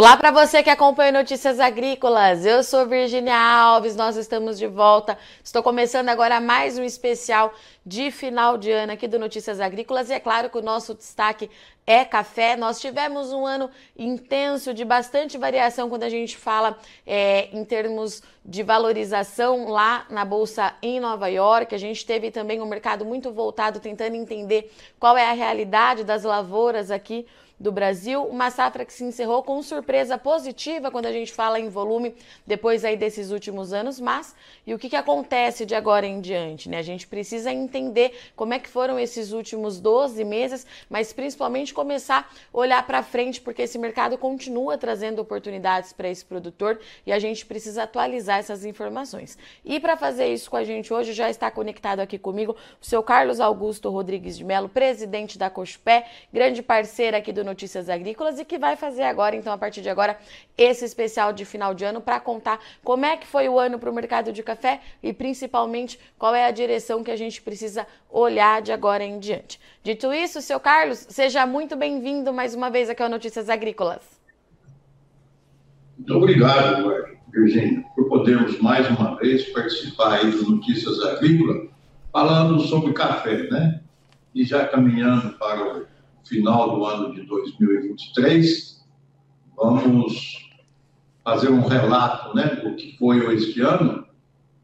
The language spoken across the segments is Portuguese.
Olá para você que acompanha Notícias Agrícolas. Eu sou Virginia Alves, nós estamos de volta. Estou começando agora mais um especial de final de ano aqui do Notícias Agrícolas e é claro que o nosso destaque é café. Nós tivemos um ano intenso de bastante variação quando a gente fala é, em termos de valorização lá na bolsa em Nova York. A gente teve também um mercado muito voltado tentando entender qual é a realidade das lavouras aqui do Brasil, uma safra que se encerrou com surpresa positiva quando a gente fala em volume depois aí desses últimos anos, mas e o que, que acontece de agora em diante, né? A gente precisa entender como é que foram esses últimos 12 meses, mas principalmente começar a olhar para frente, porque esse mercado continua trazendo oportunidades para esse produtor e a gente precisa atualizar essas informações. E para fazer isso com a gente hoje já está conectado aqui comigo o seu Carlos Augusto Rodrigues de Melo, presidente da Cospé, grande parceira aqui do Notícias Agrícolas e que vai fazer agora, então, a partir de agora, esse especial de final de ano para contar como é que foi o ano para o mercado de café e principalmente qual é a direção que a gente precisa olhar de agora em diante. Dito isso, seu Carlos, seja muito bem-vindo mais uma vez aqui ao Notícias Agrícolas. Muito obrigado, Virginia, por podermos mais uma vez participar aí do Notícias Agrícolas, falando sobre café, né? E já caminhando para o final do ano de 2023, vamos fazer um relato né, do que foi este ano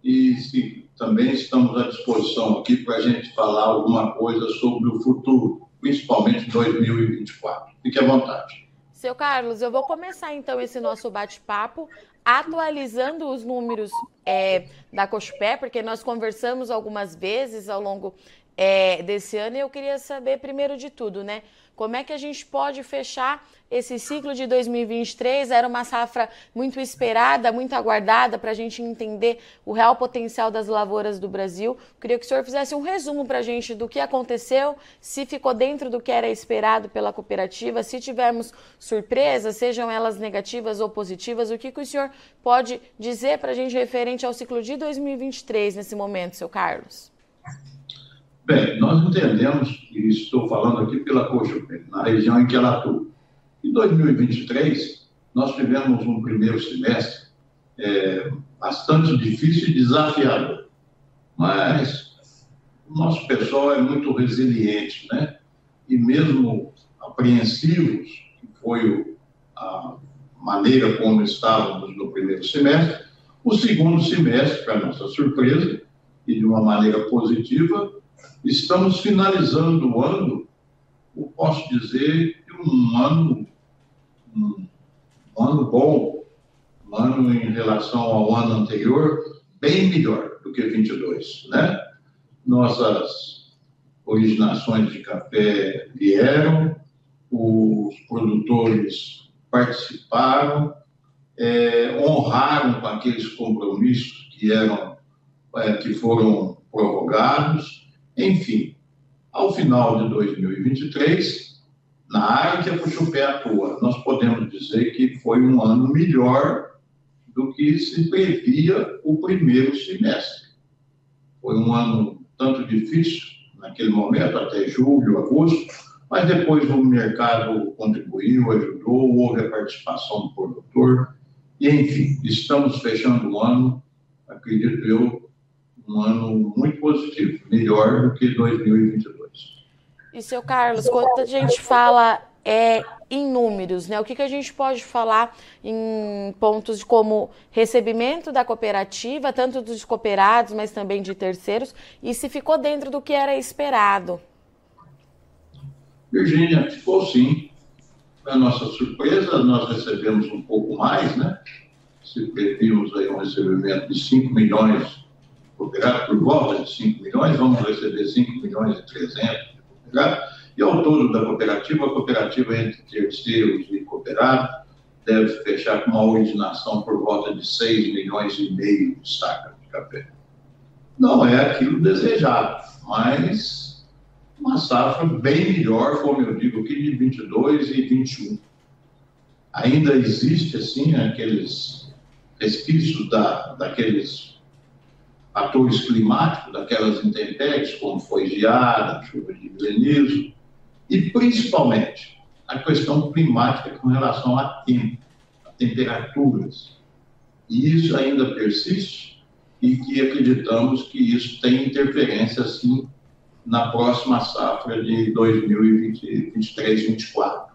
e se, também estamos à disposição aqui para a gente falar alguma coisa sobre o futuro, principalmente 2024. Fique à vontade. Seu Carlos, eu vou começar então esse nosso bate-papo atualizando os números é, da Cospé, porque nós conversamos algumas vezes ao longo é, desse ano e eu queria saber, primeiro de tudo, né? Como é que a gente pode fechar esse ciclo de 2023? Era uma safra muito esperada, muito aguardada para a gente entender o real potencial das lavouras do Brasil. Queria que o senhor fizesse um resumo para a gente do que aconteceu, se ficou dentro do que era esperado pela cooperativa, se tivemos surpresas, sejam elas negativas ou positivas, o que, que o senhor pode dizer para a gente referente ao ciclo de 2023 nesse momento, seu Carlos? Bem, nós entendemos, e estou falando aqui pela Coxa, na região em que ela atua. Em 2023, nós tivemos um primeiro semestre é, bastante difícil e desafiador, mas o nosso pessoal é muito resiliente, né? E mesmo apreensivos, que foi a maneira como estávamos no primeiro semestre, o segundo semestre, para nossa surpresa, e de uma maneira positiva, Estamos finalizando o ano, eu posso dizer que um ano, um, ano bom, um ano em relação ao ano anterior, bem melhor do que 22, né? Nossas originações de café vieram, os produtores participaram, é, honraram com aqueles compromissos que eram é, que foram prorrogados enfim, ao final de 2023, na área que a Puxupé atua, nós podemos dizer que foi um ano melhor do que se previa o primeiro semestre. Foi um ano tanto difícil, naquele momento, até julho, agosto, mas depois o mercado contribuiu, ajudou, houve a participação do produtor, e enfim, estamos fechando o ano, acredito eu, um ano muito positivo, melhor do que 2022. E, seu Carlos, quando a gente fala é, em números, né? O que, que a gente pode falar em pontos como recebimento da cooperativa, tanto dos cooperados, mas também de terceiros, e se ficou dentro do que era esperado? Virgínia, ficou sim. Para nossa surpresa, nós recebemos um pouco mais, né? Se prevíamos aí um recebimento de 5 milhões cooperado por volta de 5 milhões, vamos receber 5 milhões e 300 de cooperado, e ao todo da cooperativa, a cooperativa entre terceiros e cooperados deve fechar com uma originação por volta de 6 milhões e meio de sacas de café. Não é aquilo desejado, mas uma safra bem melhor, como eu digo aqui, de 22 e 21. Ainda existe, assim, aqueles resquícios da, daqueles fatores climáticos, daquelas intempéries, como foi geada, chuva de granizo, e principalmente a questão climática com relação a tempo. temperaturas. E isso ainda persiste e que acreditamos que isso tem interferência, sim, na próxima safra de 2023-24.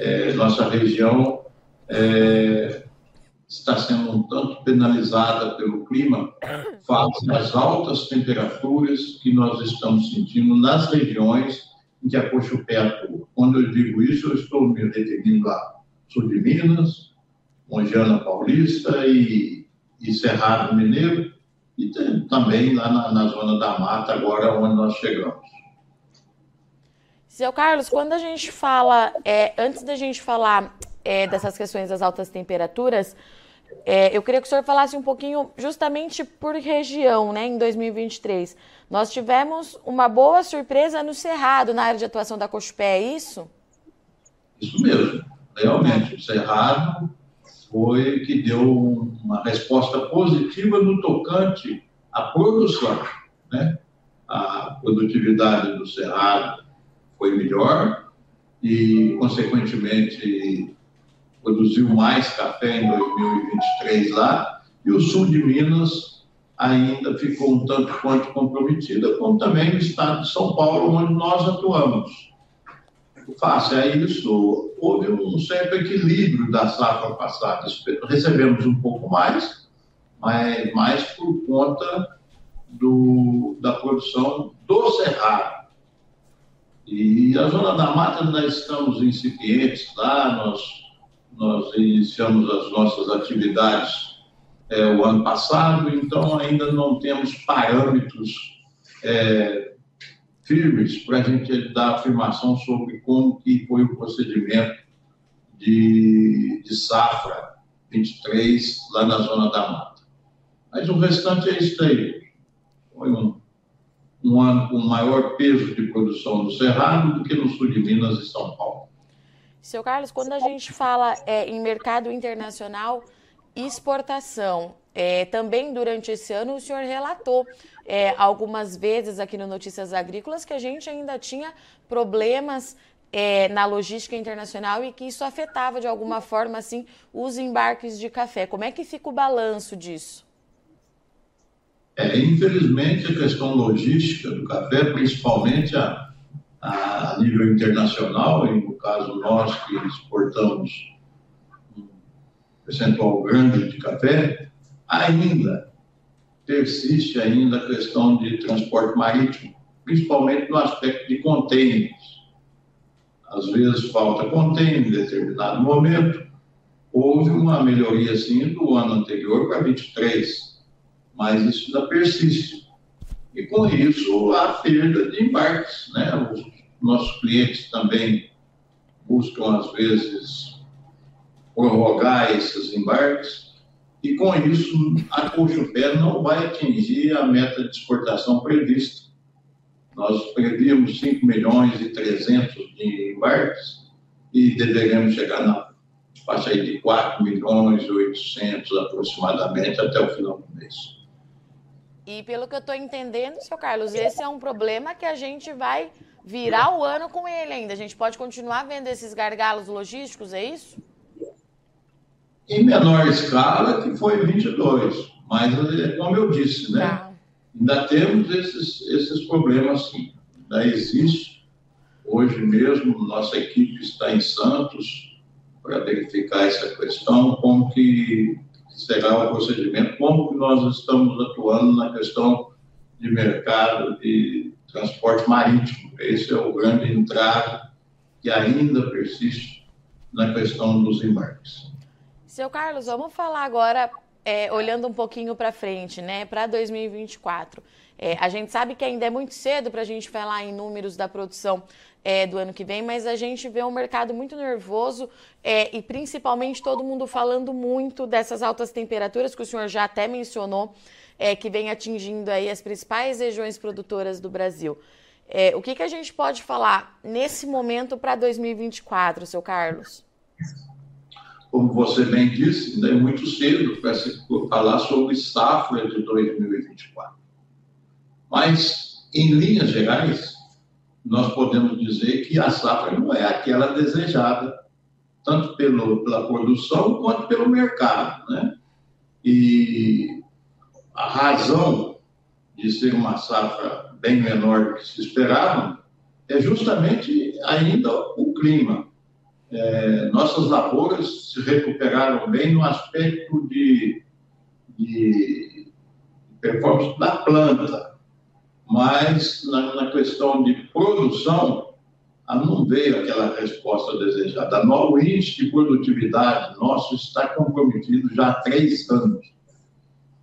É, nossa região é, está sendo um tanto penalizada pelo clima, face às altas temperaturas que nós estamos sentindo nas regiões em que a Cochupé atua. Quando eu digo isso, eu estou me referindo a sul de Minas, Mongiana Paulista e, e Cerrado Mineiro, e tem, também lá na, na zona da mata, agora onde nós chegamos. Seu Carlos, quando a gente fala, é, antes da gente falar é, dessas questões das altas temperaturas, é, eu queria que o senhor falasse um pouquinho justamente por região, né, em 2023. Nós tivemos uma boa surpresa no Cerrado, na área de atuação da Cochupé, é isso? Isso mesmo. Realmente, o Cerrado foi que deu uma resposta positiva no tocante à produção. Né? A produtividade do Cerrado foi melhor e, consequentemente, produziu mais café em 2023 lá, e o sul de Minas ainda ficou um tanto quanto comprometida, como também o estado de São Paulo, onde nós atuamos. Face a isso, houve um certo equilíbrio da safra passada. Recebemos um pouco mais, mas mais por conta do, da produção do Cerrado. E a Zona da Mata, nós estamos incipientes lá, nós nós iniciamos as nossas atividades é, o ano passado, então ainda não temos parâmetros é, firmes para a gente dar afirmação sobre como que foi o procedimento de, de safra 23 lá na Zona da Mata. Mas o restante é isso aí. Foi um, um ano com maior peso de produção no Cerrado do que no sul de Minas e São Paulo. Seu Carlos, quando a gente fala é, em mercado internacional, exportação, é, também durante esse ano o senhor relatou é, algumas vezes aqui no Notícias Agrícolas que a gente ainda tinha problemas é, na logística internacional e que isso afetava de alguma forma assim os embarques de café. Como é que fica o balanço disso? É, infelizmente a questão logística do café, principalmente a a nível internacional, e no caso nós que exportamos um percentual grande de café, ainda persiste ainda a questão de transporte marítimo, principalmente no aspecto de contêineres. Às vezes falta contêiner em determinado momento. Houve uma melhoria, sim, do ano anterior para 23, mas isso ainda persiste. E com isso, a perda de embarques. Né? Os nossos clientes também buscam, às vezes, prorrogar esses embarques. E com isso, a Cochupé não vai atingir a meta de exportação prevista. Nós prevíamos 5 milhões e 300 de embarques e deveremos chegar na faixa de 4 milhões e 800 aproximadamente até o final do mês. E pelo que eu estou entendendo, seu Carlos, esse é um problema que a gente vai virar o ano com ele ainda. A gente pode continuar vendo esses gargalos logísticos, é isso? Em menor escala, que foi 22. Mas, é como eu disse, né? Tá. Ainda temos esses, esses problemas, sim. Ainda existe. Hoje mesmo, nossa equipe está em Santos para verificar essa questão, como que será o procedimento, como que nós estamos atuando na questão de mercado de transporte marítimo. Esse é o grande entrave que ainda persiste na questão dos embarques. Seu Carlos, vamos falar agora, é, olhando um pouquinho para frente, né, para 2024. É, a gente sabe que ainda é muito cedo para a gente falar em números da produção é, do ano que vem, mas a gente vê um mercado muito nervoso é, e principalmente todo mundo falando muito dessas altas temperaturas que o senhor já até mencionou, é, que vem atingindo aí as principais regiões produtoras do Brasil. É, o que, que a gente pode falar nesse momento para 2024, seu Carlos? Como você bem disse, ainda é muito cedo para se falar sobre safra de 2024. Mas, em linhas gerais, nós podemos dizer que a safra não é aquela desejada tanto pelo, pela produção quanto pelo mercado. Né? E a razão de ser uma safra bem menor do que se esperava é justamente ainda o clima. É, nossas lavouras se recuperaram bem no aspecto de, de performance da planta, mas na, na questão de produção, não veio aquela resposta desejada. O índice de produtividade nosso está comprometido já há três anos.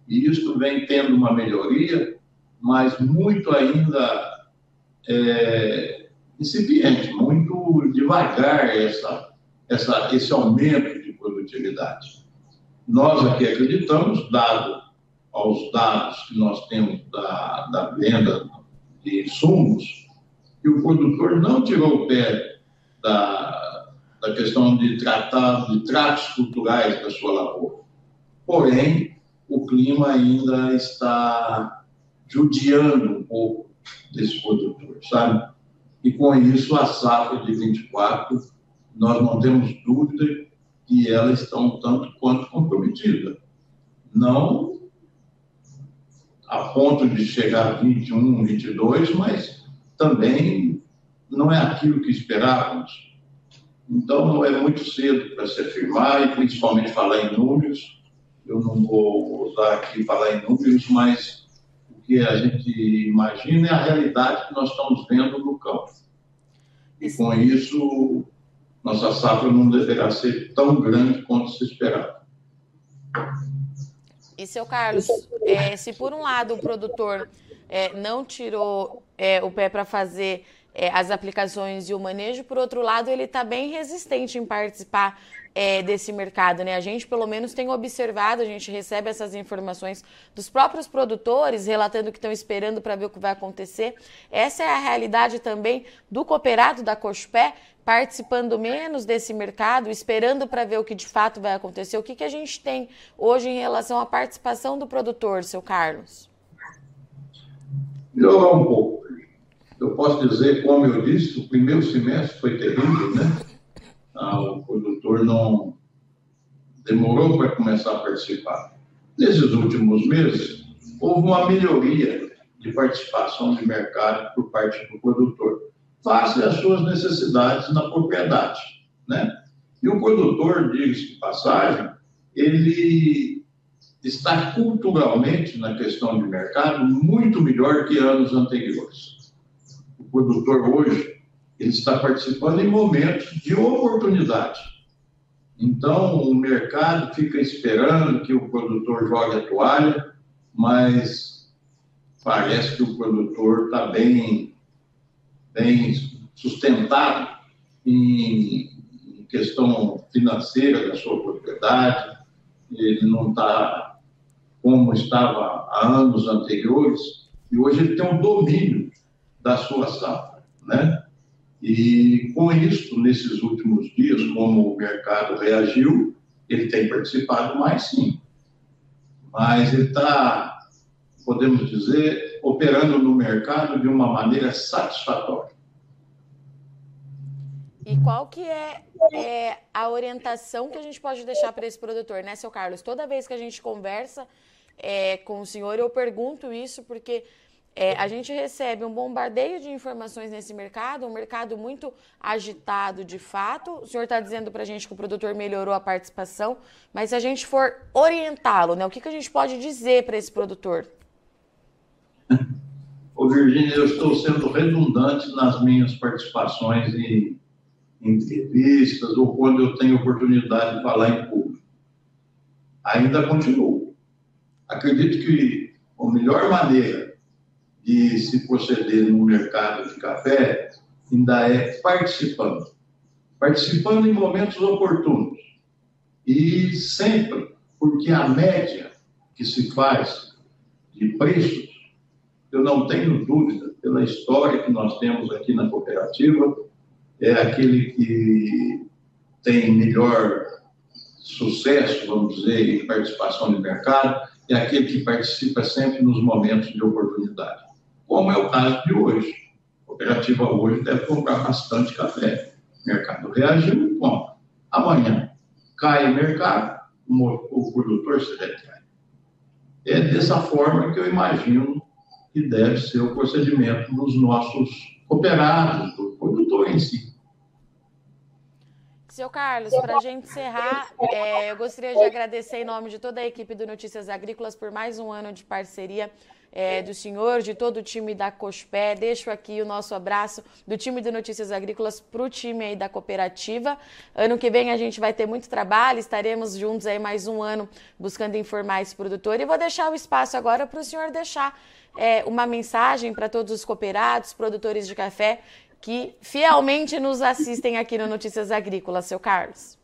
E isso vem tendo uma melhoria, mas muito ainda é, incipiente, muito devagar essa, essa, esse aumento de produtividade. Nós aqui acreditamos, dado aos dados que nós temos da, da venda de insumos, que o produtor não tirou o pé da, da questão de tratar de tratos culturais da sua lavoura. Porém, o clima ainda está judiando um pouco desse produtor, sabe? E com isso, a safra de 24, nós não temos dúvida que ela está um tanto quanto comprometida. Não a ponto de chegar a 21, 22, mas também não é aquilo que esperávamos. Então, é muito cedo para se afirmar e principalmente falar em números. Eu não vou usar aqui falar em números, mas o que a gente imagina é a realidade que nós estamos vendo no campo. E com isso, nossa safra não deverá ser tão grande quanto se esperava. E, seu Carlos, é, se por um lado o produtor é, não tirou é, o pé para fazer é, as aplicações e o manejo, por outro lado, ele está bem resistente em participar é, desse mercado, né? A gente, pelo menos, tem observado, a gente recebe essas informações dos próprios produtores, relatando que estão esperando para ver o que vai acontecer. Essa é a realidade também do cooperado da Cochupé, participando menos desse mercado, esperando para ver o que de fato vai acontecer. O que, que a gente tem hoje em relação à participação do produtor, seu Carlos? melhorar um pouco. Eu posso dizer, como eu disse, o primeiro semestre foi terrível, né? Ah, o produtor não demorou para começar a participar. Nesses últimos meses, houve uma melhoria de participação de mercado por parte do produtor, face às suas necessidades na propriedade, né? E o produtor, de passagem, ele está culturalmente na questão de mercado muito melhor que anos anteriores. O produtor hoje ele está participando em momentos de oportunidade. Então, o mercado fica esperando que o produtor jogue a toalha, mas parece que o produtor está bem, sustentado em questão financeira da sua propriedade, ele não está como estava há anos anteriores, e hoje ele tem um domínio da sua safra, né? E com isso, nesses últimos dias, como o mercado reagiu, ele tem participado mais sim. Mas ele está, podemos dizer, operando no mercado de uma maneira satisfatória. E qual que é, é, a orientação que a gente pode deixar para esse produtor, né, seu Carlos? Toda vez que a gente conversa é, com o senhor, eu pergunto isso porque é, a gente recebe um bombardeio de informações nesse mercado, um mercado muito agitado de fato. O senhor está dizendo para a gente que o produtor melhorou a participação, mas se a gente for orientá-lo, né, o que, que a gente pode dizer para esse produtor? Ô, Virginia, eu estou sendo redundante nas minhas participações em, entrevistas ou quando eu tenho oportunidade de falar em público. Ainda continuo Acredito que a melhor maneira de se proceder no mercado de café ainda é participando. Participando em momentos oportunos. E sempre, porque a média que se faz de preços, eu não tenho dúvida, pela história que nós temos aqui na cooperativa, é aquele que tem melhor sucesso, vamos dizer, em participação de mercado, é aquele que participa sempre nos momentos de oportunidade, como é o caso de hoje. A cooperativa hoje deve comprar bastante café. O mercado reagiu e compra. Amanhã cai o mercado, o produtor se retrai. É dessa forma que eu imagino que deve ser o procedimento dos nossos cooperados, do produtor em si. Seu Carlos, para a gente encerrar, é, eu gostaria de agradecer em nome de toda a equipe do Notícias Agrícolas por mais um ano de parceria é, do senhor, de todo o time da COSPé. Deixo aqui o nosso abraço do time do Notícias Agrícolas para o time aí da cooperativa. Ano que vem a gente vai ter muito trabalho, estaremos juntos aí mais um ano buscando informar esse produtor. E vou deixar o espaço agora para o senhor deixar é, uma mensagem para todos os cooperados, produtores de café que fielmente nos assistem aqui no Notícias Agrícolas, seu Carlos.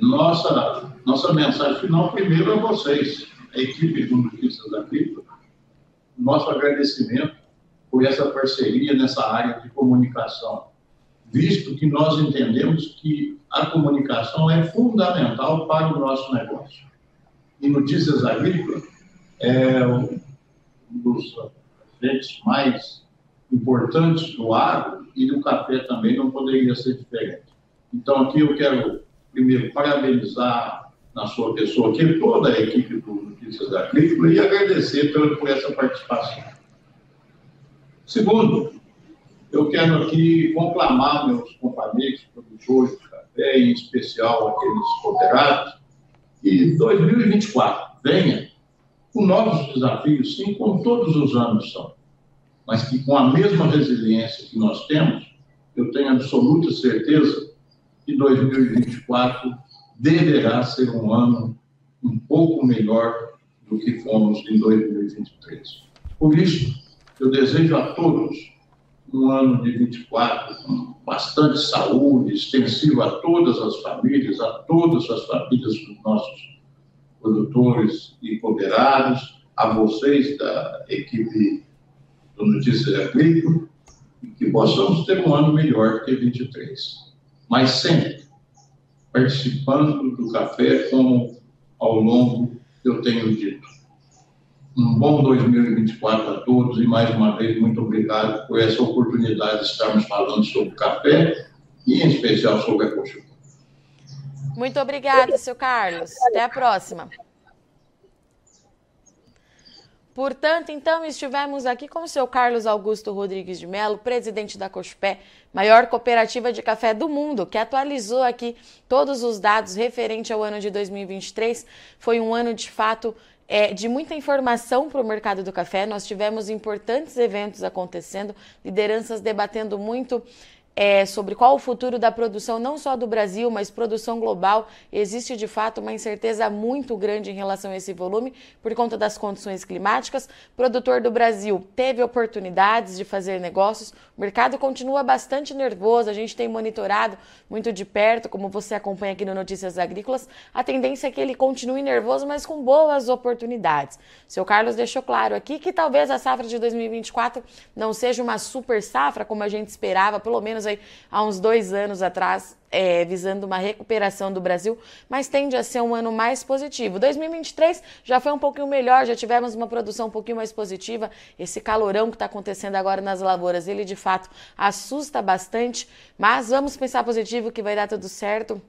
Nossa, nossa mensagem final primeiro a vocês, a equipe do Notícias Agrícolas. Nosso agradecimento por essa parceria nessa área de comunicação, visto que nós entendemos que a comunicação é fundamental para o nosso negócio. E Notícias Agrícolas é um dos agentes mais importantes do agro e do café também não poderia ser diferente. Então, aqui eu quero, primeiro, parabenizar na sua pessoa aqui toda a equipe do Notícias Agrícola e agradecer por, por essa participação. Segundo, eu quero aqui conclamar meus companheiros produtores de café, em especial aqueles cooperados, que 2024 venha com novos desafios, sim, como todos os anos são mas que com a mesma resiliência que nós temos, eu tenho absoluta certeza que 2024 deverá ser um ano um pouco melhor do que fomos em 2023. Por isso, eu desejo a todos um ano de 24 com bastante saúde, extensivo a todas as famílias, a todas as famílias dos nossos produtores e cooperados, a vocês da equipe do Notícias Agrícolas e que possamos ter um ano melhor que 23. Mas sempre participando do café, como ao longo eu tenho dito. Um bom 2024 a todos e mais uma vez muito obrigado por essa oportunidade de estarmos falando sobre café e em especial sobre a coxa. Muito obrigada, seu Carlos. Até a próxima. Portanto, então, estivemos aqui com o seu Carlos Augusto Rodrigues de Mello, presidente da Cospé, maior cooperativa de café do mundo, que atualizou aqui todos os dados referente ao ano de 2023. Foi um ano, de fato, é, de muita informação para o mercado do café. Nós tivemos importantes eventos acontecendo, lideranças debatendo muito é, sobre qual o futuro da produção, não só do Brasil, mas produção global. Existe de fato uma incerteza muito grande em relação a esse volume por conta das condições climáticas. O produtor do Brasil teve oportunidades de fazer negócios, o mercado continua bastante nervoso, a gente tem monitorado muito de perto, como você acompanha aqui no Notícias Agrícolas. A tendência é que ele continue nervoso, mas com boas oportunidades. O seu Carlos deixou claro aqui que talvez a safra de 2024 não seja uma super safra, como a gente esperava, pelo menos há uns dois anos atrás, é, visando uma recuperação do Brasil, mas tende a ser um ano mais positivo. 2023 já foi um pouquinho melhor, já tivemos uma produção um pouquinho mais positiva. Esse calorão que está acontecendo agora nas lavouras, ele de fato assusta bastante, mas vamos pensar positivo que vai dar tudo certo.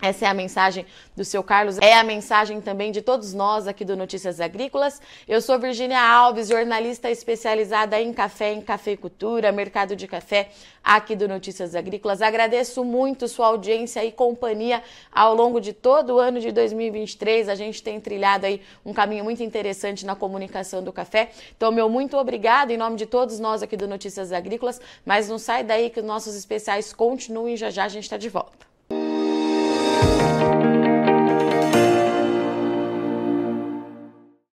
Essa é a mensagem do seu Carlos, é a mensagem também de todos nós aqui do Notícias Agrícolas. Eu sou Virginia Alves, jornalista especializada em café, em cafeicultura, mercado de café aqui do Notícias Agrícolas. Agradeço muito sua audiência e companhia ao longo de todo o ano de 2023. A gente tem trilhado aí um caminho muito interessante na comunicação do café. Então, meu muito obrigado em nome de todos nós aqui do Notícias Agrícolas. Mas não sai daí que os nossos especiais continuem já já a gente está de volta. Bye.